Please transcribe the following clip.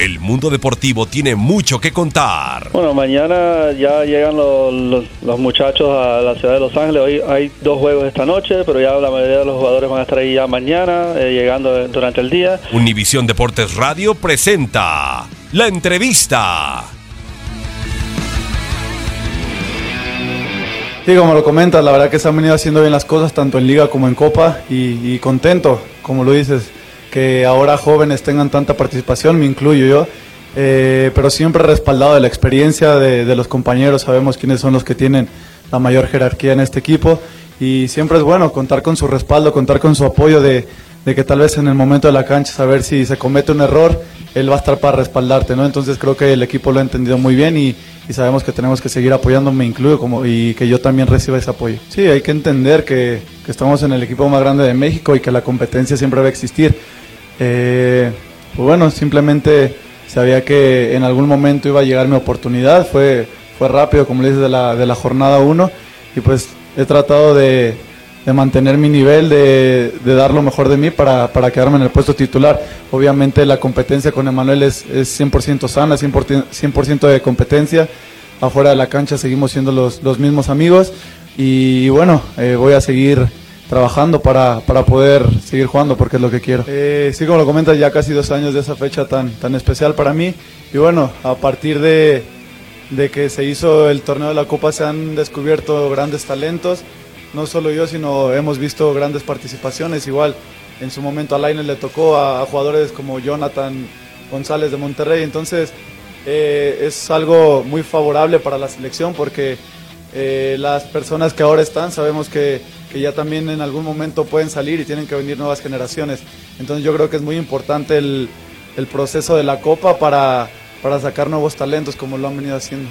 El mundo deportivo tiene mucho que contar. Bueno, mañana ya llegan los, los- los muchachos a la ciudad de Los Ángeles. Hoy hay dos juegos esta noche, pero ya la mayoría de los jugadores van a estar ahí ya mañana, eh, llegando durante el día. Univisión Deportes Radio presenta la entrevista. Sí, como lo comentas, la verdad que se han venido haciendo bien las cosas tanto en liga como en copa y, y contento, como lo dices, que ahora jóvenes tengan tanta participación, me incluyo yo, eh, pero siempre respaldado de la experiencia de, los compañeros, sabemos quiénes son los que tienen la mayor jerarquía en este equipo y siempre es bueno contar con su respaldo, contar con su apoyo de, de que tal vez en el momento de la cancha saber si se comete un error, él va a estar para respaldarte, ¿no? Entonces creo que el equipo lo ha entendido muy bien y, y sabemos que tenemos que seguir apoyando, me incluyo, como, y que yo también reciba ese apoyo. Sí, hay que entender que, que estamos en el equipo más grande de México y que la competencia siempre va a existir. Eh, pues bueno, simplemente sabía que en algún momento iba a llegar mi oportunidad, fue, fue rápido, como le dices, de la, de la jornada 1 y pues he tratado de, de mantener mi nivel, de, de dar lo mejor de mí para, para quedarme en el puesto titular. Obviamente la competencia con Emanuel es, es 100% sana, 100%, 100 de competencia. Afuera de la cancha seguimos siendo los, los mismos amigos y bueno, eh, voy a seguir trabajando para, para poder seguir jugando porque es lo que quiero. Eh, sí, como lo comentas, ya casi dos años de esa fecha tan, tan especial para mí y bueno, a partir de, de que se hizo el torneo de la Copa se han descubierto grandes talentos, no solo yo, sino hemos visto grandes participaciones, igual en su momento a Lainez le tocó a, jugadores como Jonathan González de Monterrey, entonces eh, es algo muy favorable para la selección porque eh, las personas que ahora están sabemos que, que ya también en algún momento pueden salir y tienen que venir nuevas generaciones, entonces yo creo que es muy importante el, el proceso de la Copa para, para sacar nuevos talentos como lo han venido haciendo.